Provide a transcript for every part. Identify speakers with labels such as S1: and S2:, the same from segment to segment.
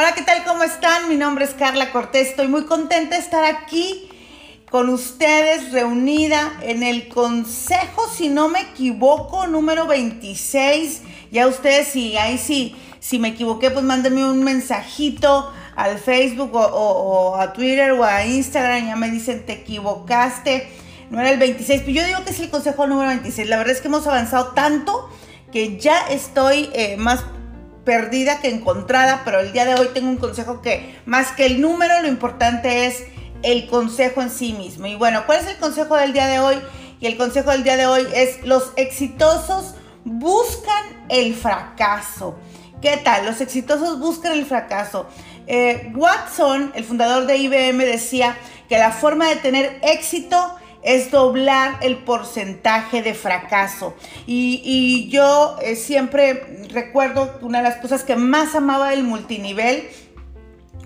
S1: Hola, ¿qué tal? ¿Cómo están? Mi nombre es Carla Cortés. Estoy muy contenta de estar aquí con ustedes reunida en el consejo, si no me equivoco, número 26. Ya ustedes, si ahí sí, si me equivoqué, pues mándenme un mensajito al Facebook o, a Twitter o a Instagram. Ya me dicen, te equivocaste. No era el 26, pero yo digo que es el consejo número 26. La verdad es que hemos avanzado tanto que ya estoy eh, más perdida que encontrada, pero el día de hoy tengo un consejo que más que el número, lo importante es el consejo en sí mismo. Y bueno, ¿cuál es el consejo del día de hoy? Y el consejo del día de hoy es los exitosos buscan el fracaso. ¿Qué tal? Los exitosos buscan el fracaso. Eh, Watson, el fundador de IBM, decía que la forma de tener éxito es doblar el porcentaje de fracaso. Y, yo eh, siempre recuerdo una de las cosas que más amaba del multinivel.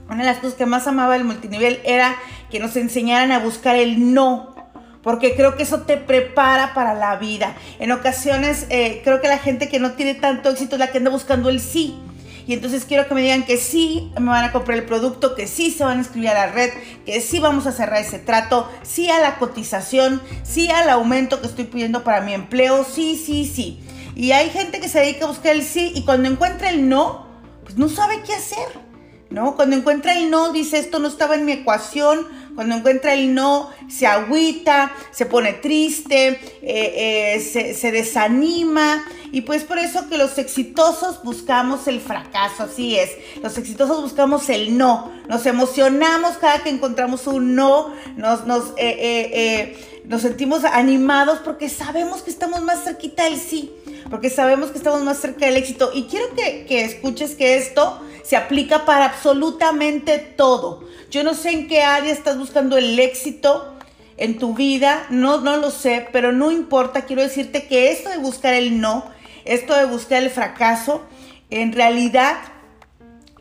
S1: Una de las cosas que más amaba del multinivel era que nos enseñaran a buscar el no, porque creo que eso te prepara para la vida. En ocasiones eh, creo que la gente que no tiene tanto éxito es la que anda buscando el sí. Y entonces quiero que me digan que sí me van a comprar el producto, que sí se van a inscribir a la red, que sí vamos a cerrar ese trato, sí a la cotización, sí al aumento que estoy pidiendo para mi empleo, sí, sí, sí. Y hay gente que se dedica a buscar el sí y cuando encuentra el no, pues no sabe qué hacer. ¿No? Cuando encuentra el no, dice esto no estaba en mi ecuación, cuando encuentra el no, se agüita, se pone triste, eh, eh, se, desanima. Y pues por eso que los exitosos buscamos el fracaso, así es. Los exitosos buscamos el no. Nos emocionamos cada que encontramos un no. Nos, eh, sentimos animados porque sabemos que estamos más cerquita del sí. Porque sabemos que estamos más cerca del éxito. Y quiero que escuches que esto se aplica para absolutamente todo. Yo no sé en qué área estás buscando el éxito en tu vida, no, no lo sé, pero no importa. Quiero decirte que esto de buscar el no, esto de buscar el fracaso, en realidad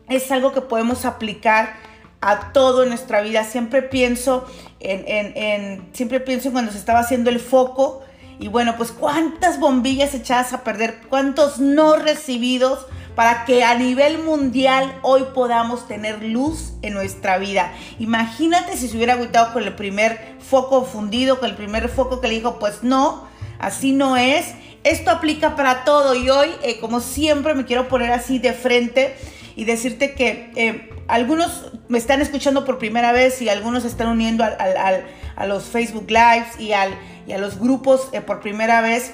S1: es algo que podemos aplicar a todo en nuestra vida. Siempre pienso en, siempre pienso en cuando se estaba haciendo el foco y bueno, pues cuántas bombillas echadas a perder, cuántos no recibidos para que a nivel mundial hoy podamos tener luz en nuestra vida. Imagínate si se hubiera agüitado con el primer foco fundido, con el primer foco que le dijo, pues no, así no es. Esto aplica para todo y hoy, eh, como siempre, me quiero poner así de frente y decirte que eh, algunos me están escuchando por primera vez y algunos están uniendo a los Facebook Lives y a los grupos eh, por primera vez.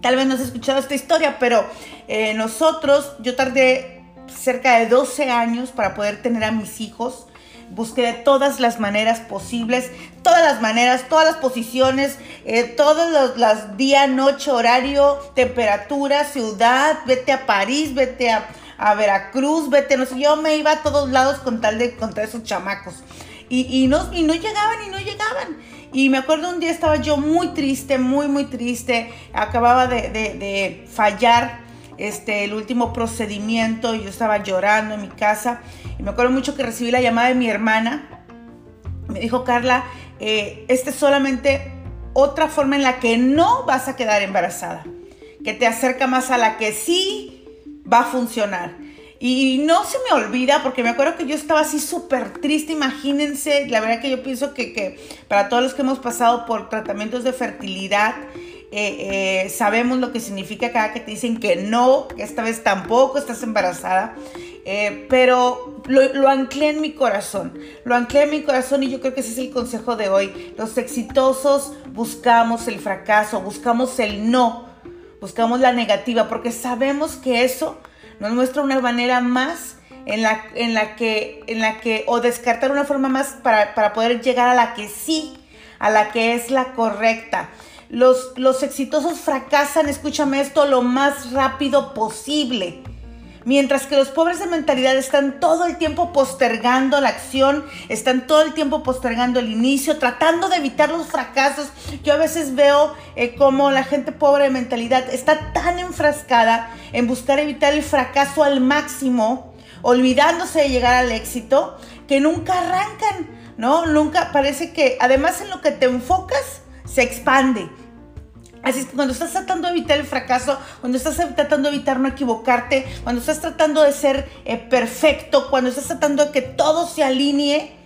S1: Tal vez no has escuchado esta historia, pero eh, nosotros, yo tardé cerca de 12 años para poder tener a mis hijos. Busqué de todas las maneras posibles, todas las maneras, todas las posiciones, eh, todos los, los día, noche, horario, temperatura, ciudad, vete a París, vete a, Veracruz, vete, no sé, yo me iba a todos lados con tal de contra esos chamacos. Y, y, no, y no llegaban y no llegaban. Y me acuerdo un día estaba yo muy triste, muy, muy triste. Acababa de, fallar este, el último procedimiento y yo estaba llorando en mi casa. Y me acuerdo mucho que recibí la llamada de mi hermana. Me dijo, Carla, eh, esta es solamente otra forma en la que no vas a quedar embarazada. Que te acerca más a la que sí va a funcionar. Y no se me olvida, porque me acuerdo que yo estaba así súper triste, imagínense, la verdad que yo pienso que, para todos los que hemos pasado por tratamientos de fertilidad, eh, eh, sabemos lo que significa cada que te dicen que no, que esta vez tampoco estás embarazada, eh, pero lo, lo, anclé en mi corazón, lo anclé en mi corazón y yo creo que ese es el consejo de hoy. Los exitosos buscamos el fracaso, buscamos el no, buscamos la negativa, porque sabemos que eso nos muestra una manera más en la, en la, que, en la que, o descartar una forma más para, poder llegar a la que sí, a la que es la correcta. Los, los exitosos fracasan, escúchame esto, lo más rápido posible. Mientras que los pobres de mentalidad están todo el tiempo postergando la acción, están todo el tiempo postergando el inicio, tratando de evitar los fracasos. Yo a veces veo eh, como la gente pobre de mentalidad está tan enfrascada en buscar evitar el fracaso al máximo, olvidándose de llegar al éxito, que nunca arrancan, ¿no? Nunca parece que, además en lo que te enfocas, se expande Así es que cuando estás tratando de evitar el fracaso, cuando estás tratando de evitar no equivocarte, cuando estás tratando de ser eh, perfecto, cuando estás tratando de que todo se alinee,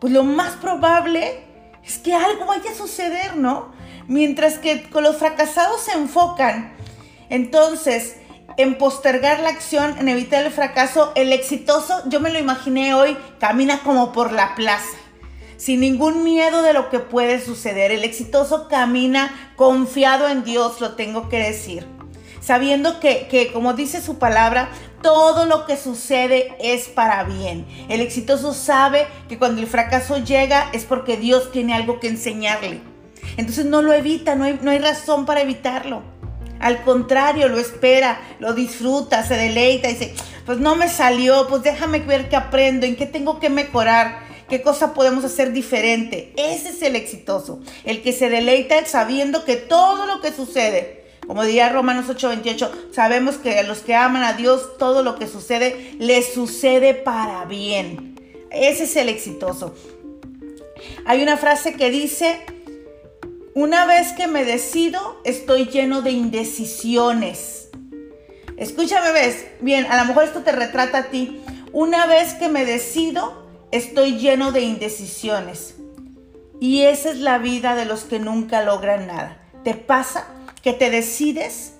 S1: pues lo más probable es que algo vaya a suceder, ¿no? Mientras que con los fracasados se enfocan, entonces, en postergar la acción, en evitar el fracaso, el exitoso, yo me lo imaginé hoy, camina como por la plaza sin ningún miedo de lo que puede suceder. El exitoso camina confiado en Dios, lo tengo que decir. Sabiendo que, que, como dice su palabra, todo lo que sucede es para bien. El exitoso sabe que cuando el fracaso llega es porque Dios tiene algo que enseñarle. Entonces no lo evita, no hay, no hay razón para evitarlo. Al contrario, lo espera, lo disfruta, se deleita, dice, pues no me salió, pues déjame ver qué aprendo, en qué tengo que mejorar qué cosa podemos hacer diferente. Ese es el exitoso, el que se deleita sabiendo que todo lo que sucede, como diría Romanos 8:28, sabemos que a los que aman a Dios todo lo que sucede les sucede para bien. Ese es el exitoso. Hay una frase que dice, una vez que me decido, estoy lleno de indecisiones. Escúchame, ves, bien, a lo mejor esto te retrata a ti. Una vez que me decido, estoy lleno de indecisiones. Y esa es la vida de los que nunca logran nada. Te pasa que te decides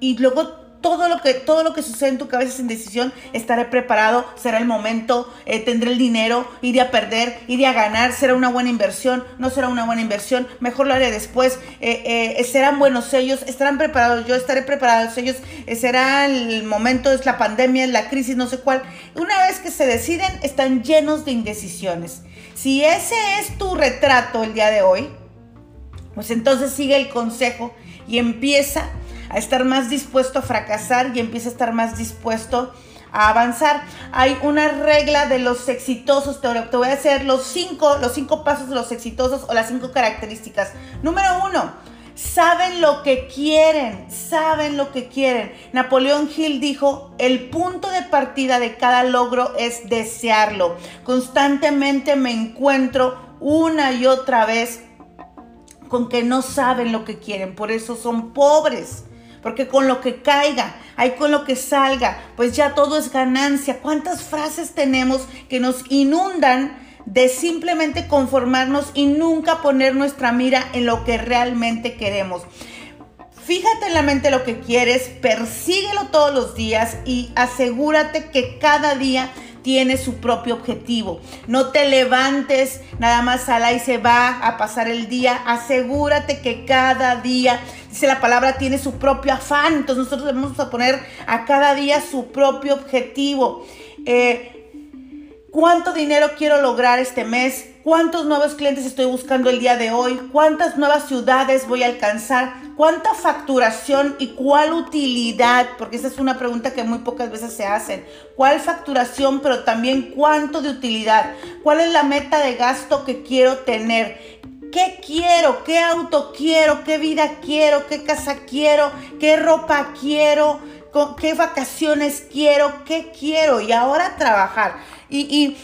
S1: y luego todo lo que, todo lo que sucede en tu cabeza es indecisión, estaré preparado, será el momento, eh, tendré el dinero, iré a perder, iré a ganar, será una buena inversión, no será una buena inversión, mejor lo haré después, eh, eh, serán buenos ellos, estarán preparados, yo estaré preparado ellos, será el momento, es la pandemia, es la crisis, no sé cuál. Una vez que se deciden, están llenos de indecisiones. Si ese es tu retrato el día de hoy, pues entonces sigue el consejo y empieza a estar más dispuesto a fracasar y empieza a estar más dispuesto a avanzar. Hay una regla de los exitosos, te, voy a hacer los cinco, los cinco pasos de los exitosos o las cinco características. Número uno, saben lo que quieren, saben lo que quieren. Napoleón Hill dijo, el punto de partida de cada logro es desearlo. Constantemente me encuentro una y otra vez con que no saben lo que quieren, por eso son pobres porque con lo que caiga, hay con lo que salga, pues ya todo es ganancia. ¿Cuántas frases tenemos que nos inundan de simplemente conformarnos y nunca poner nuestra mira en lo que realmente queremos? Fíjate en la mente lo que quieres, persíguelo todos los días y asegúrate que cada día tiene su propio objetivo. No te levantes nada más a la y se va a pasar el día. Asegúrate que cada día, dice la palabra, tiene su propio afán. Entonces nosotros debemos poner a cada día su propio objetivo. Eh, ¿Cuánto dinero quiero lograr este mes? ¿Cuántos nuevos clientes estoy buscando el día de hoy? ¿Cuántas nuevas ciudades voy a alcanzar? ¿Cuánta facturación y cuál utilidad? Porque esa es una pregunta que muy pocas veces se hacen. ¿Cuál facturación, pero también cuánto de utilidad? ¿Cuál es la meta de gasto que quiero tener? ¿Qué quiero? ¿Qué auto quiero? ¿Qué vida quiero? ¿Qué casa quiero? ¿Qué ropa quiero? ¿Qué vacaciones quiero? ¿Qué quiero? Y ahora trabajar. Y,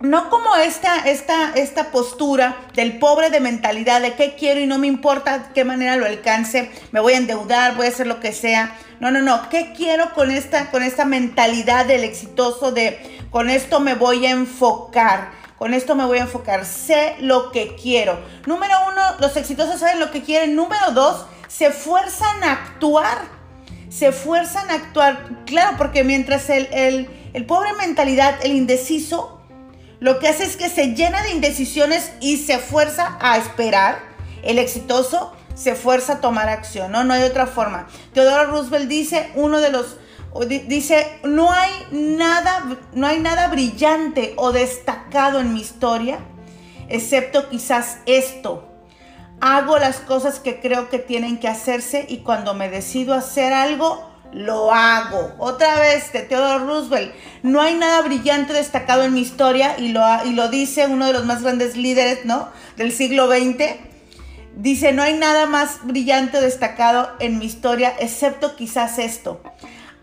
S1: no como esta, esta, esta postura del pobre de mentalidad de qué quiero y no me importa qué manera lo alcance, me voy a endeudar, voy a hacer lo que sea. No, no, no, ¿qué quiero con esta, con esta mentalidad del exitoso de con esto me voy a enfocar? Con esto me voy a enfocar. Sé lo que quiero. Número uno, los exitosos saben lo que quieren. Número dos, se fuerzan a actuar. Se fuerzan a actuar. Claro, porque mientras el, el el pobre mentalidad, el indeciso, lo que hace es que se llena de indecisiones y se fuerza a esperar. El exitoso se fuerza a tomar acción, ¿no? No hay otra forma. Teodoro Roosevelt dice, uno de los dice, no hay nada no hay nada brillante o destacado en mi historia excepto quizás esto. Hago las cosas que creo que tienen que hacerse y cuando me decido hacer algo lo hago. Otra vez de Theodore Roosevelt. No hay nada brillante destacado en mi historia y lo, y lo dice uno de los más grandes líderes ¿no? del siglo XX. Dice, no hay nada más brillante destacado en mi historia excepto quizás esto.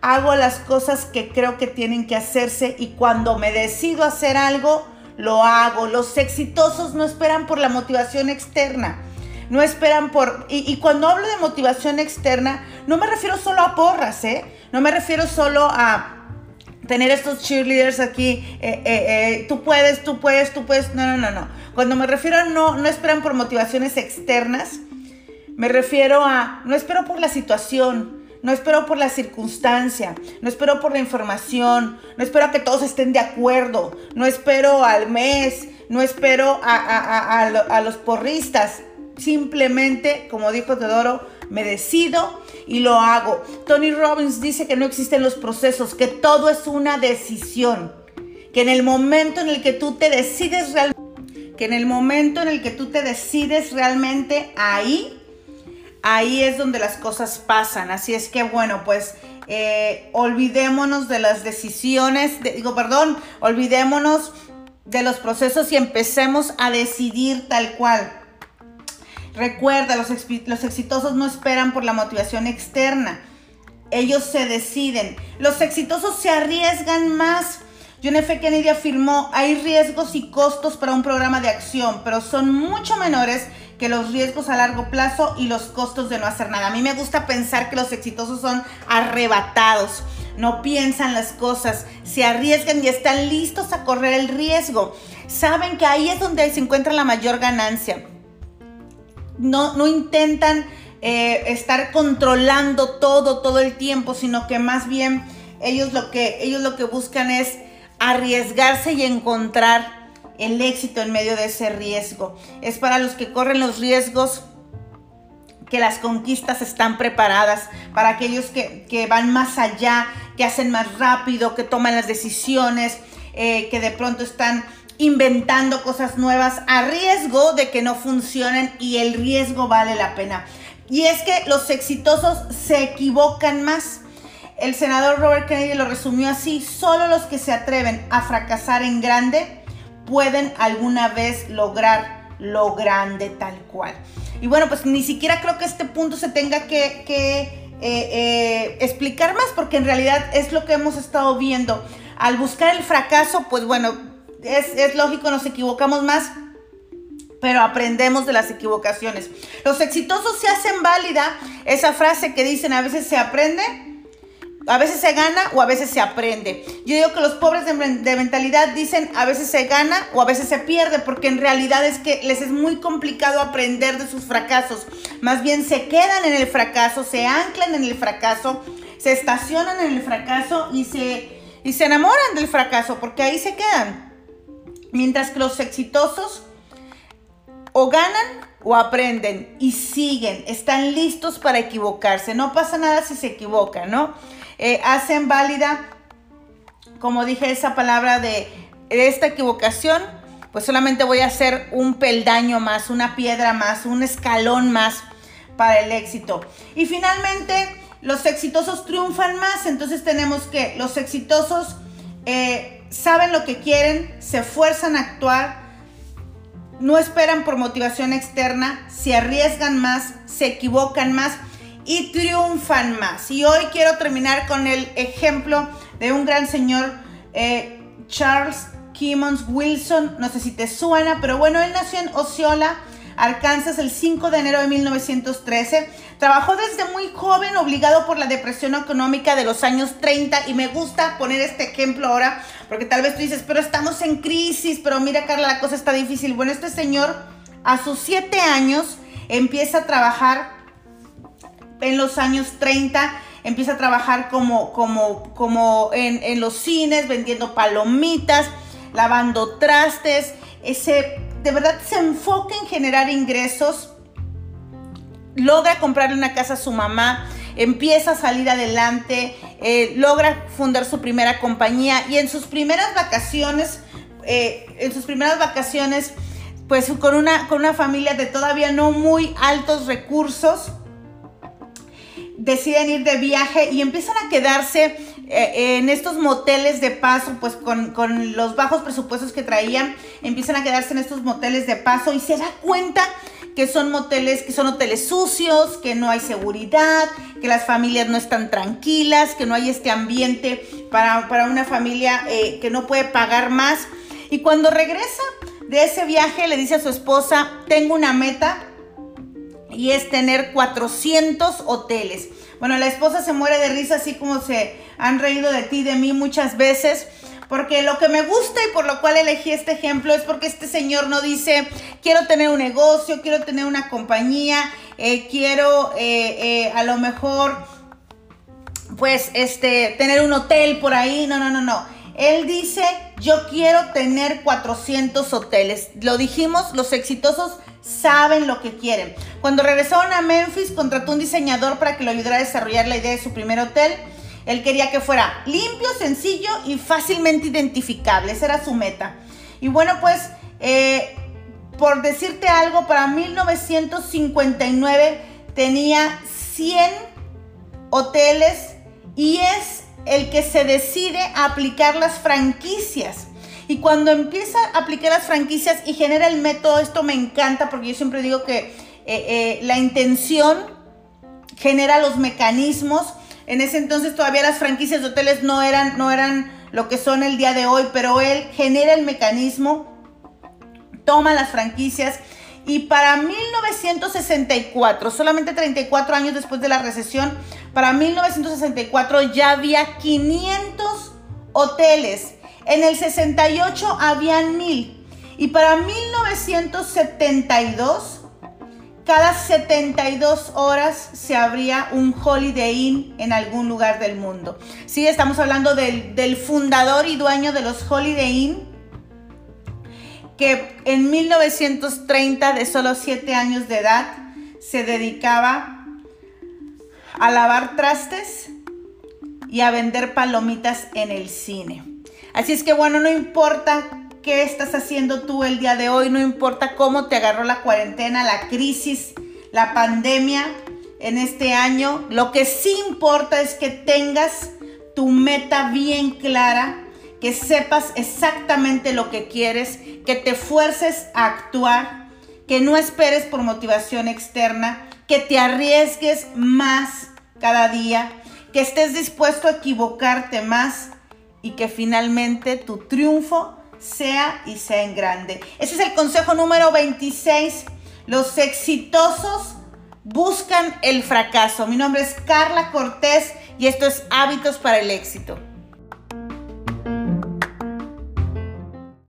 S1: Hago las cosas que creo que tienen que hacerse y cuando me decido hacer algo, lo hago. Los exitosos no esperan por la motivación externa no esperan por... Y, cuando hablo de motivación externa, no me refiero solo a porras, ¿eh? No me refiero solo a tener estos cheerleaders aquí, eh, eh, eh, tú puedes, tú puedes, tú puedes. No, no, no, no. Cuando me refiero a no, no esperan por motivaciones externas, me refiero a no espero por la situación, no espero por la circunstancia, no espero por la información, no espero a que todos estén de acuerdo, no espero al mes, no espero a, los porristas. Simplemente, como dijo Teodoro, me decido y lo hago. Tony Robbins dice que no existen los procesos, que todo es una decisión. Que en el momento en el que tú te decides realmente, que en el momento en el que tú te decides realmente ahí, ahí es donde las cosas pasan. Así es que bueno, pues eh, olvidémonos de las decisiones, digo, perdón, olvidémonos de los procesos y empecemos a decidir tal cual. Recuerda, los, los exitosos no esperan por la motivación externa. Ellos se deciden. Los exitosos se arriesgan más. John F. Kennedy afirmó, hay riesgos y costos para un programa de acción, pero son mucho menores que los riesgos a largo plazo y los costos de no hacer nada. A mí me gusta pensar que los exitosos son arrebatados, no piensan las cosas, se arriesgan y están listos a correr el riesgo. Saben que ahí es donde se encuentra la mayor ganancia. No, no intentan eh, estar controlando todo, todo el tiempo, sino que más bien ellos lo que, ellos lo que buscan es arriesgarse y encontrar el éxito en medio de ese riesgo. Es para los que corren los riesgos que las conquistas están preparadas, para aquellos que, van más allá, que hacen más rápido, que toman las decisiones, eh, que de pronto están inventando cosas nuevas a riesgo de que no funcionen y el riesgo vale la pena. Y es que los exitosos se equivocan más. El senador Robert Kennedy lo resumió así, solo los que se atreven a fracasar en grande pueden alguna vez lograr lo grande tal cual. Y bueno, pues ni siquiera creo que este punto se tenga que, eh, eh, explicar más, porque en realidad es lo que hemos estado viendo. Al buscar el fracaso, pues bueno, es, es lógico, nos equivocamos más, pero aprendemos de las equivocaciones. Los exitosos se hacen válida esa frase que dicen a veces se aprende a veces se gana o a veces se aprende. Yo digo que los pobres de, mentalidad dicen a veces se gana o a veces se pierde, porque en realidad es que les es muy complicado aprender de sus fracasos. Más bien se quedan en el fracaso, se anclan en el fracaso, se estacionan en el fracaso y se, y se enamoran del fracaso, porque ahí se quedan. Mientras que los exitosos o ganan o aprenden y siguen, están listos para equivocarse. No pasa nada si se equivocan, ¿no? Eh, hacen válida, como dije, esa palabra de esta equivocación, pues solamente voy a hacer un peldaño más, una piedra más, un escalón más para el éxito. Y finalmente, los exitosos triunfan más, entonces tenemos que los exitosos eh, saben lo que quieren, se esfuerzan a actuar, no esperan por motivación externa, se arriesgan más, se equivocan más y triunfan más. Y hoy quiero terminar con el ejemplo de un gran señor, eh, Charles Kimmons Wilson. No sé si te suena, pero bueno, él nació en Osceola, Arkansas, el 5 de enero de 1913. Trabajó desde muy joven, obligado por la depresión económica de los años 30. Y me gusta poner este ejemplo ahora, porque tal vez tú dices, pero estamos en crisis, pero mira Carla, la cosa está difícil. Bueno, este señor a sus 7 años empieza a trabajar en los años 30 empieza a trabajar como, como, como en, los cines, vendiendo palomitas, lavando trastes. Ese, de verdad se enfoca en generar ingresos. Logra comprarle una casa a su mamá, empieza a salir adelante, eh, logra fundar su primera compañía y en sus primeras vacaciones, eh, en sus primeras vacaciones, pues con una, con una familia de todavía no muy altos recursos, deciden ir de viaje y empiezan a quedarse eh, en estos moteles de paso, pues con, los bajos presupuestos que traían, empiezan a quedarse en estos moteles de paso y se da cuenta que son moteles, que son hoteles sucios, que no hay seguridad, que las familias no están tranquilas, que no hay este ambiente para, una familia eh, que no puede pagar más. Y cuando regresa de ese viaje le dice a su esposa, tengo una meta, y es tener 400 hoteles. Bueno, la esposa se muere de risa así como se han reído de ti, de mí muchas veces. Porque lo que me gusta y por lo cual elegí este ejemplo es porque este señor no dice, quiero tener un negocio, quiero tener una compañía, eh, quiero eh, eh, a lo mejor, pues, este, tener un hotel por ahí. No, no, no, no. Él dice, yo quiero tener 400 hoteles. Lo dijimos, los exitosos saben lo que quieren. Cuando regresaron a Memphis, contrató un diseñador para que lo ayudara a desarrollar la idea de su primer hotel. Él quería que fuera limpio, sencillo y fácilmente identificable. Esa era su meta. Y bueno, pues, eh, por decirte algo, para 1959 tenía 100 hoteles y es el que se decide a aplicar las franquicias. Y cuando empieza a aplicar las franquicias y genera el método, esto me encanta porque yo siempre digo que eh, eh, la intención genera los mecanismos. En ese entonces todavía las franquicias de hoteles no eran, no eran lo que son el día de hoy, pero él genera el mecanismo, toma las franquicias y para 1964, solamente 34 años después de la recesión, para 1964 ya había 500 hoteles en el 68 habían mil. Y para 1972, cada 72 horas se abría un Holiday Inn en algún lugar del mundo. Sí, estamos hablando del, del fundador y dueño de los Holiday Inn, que en 1930, de solo 7 años de edad, se dedicaba a lavar trastes y a vender palomitas en el cine. Así es que bueno, no importa qué estás haciendo tú el día de hoy, no importa cómo te agarró la cuarentena, la crisis, la pandemia en este año, lo que sí importa es que tengas tu meta bien clara, que sepas exactamente lo que quieres, que te fuerces a actuar, que no esperes por motivación externa, que te arriesgues más cada día, que estés dispuesto a equivocarte más y que finalmente tu triunfo sea y sea en grande. Ese es el consejo número 26. Los exitosos buscan el fracaso. Mi nombre es Carla Cortés y esto es Hábitos para el Éxito.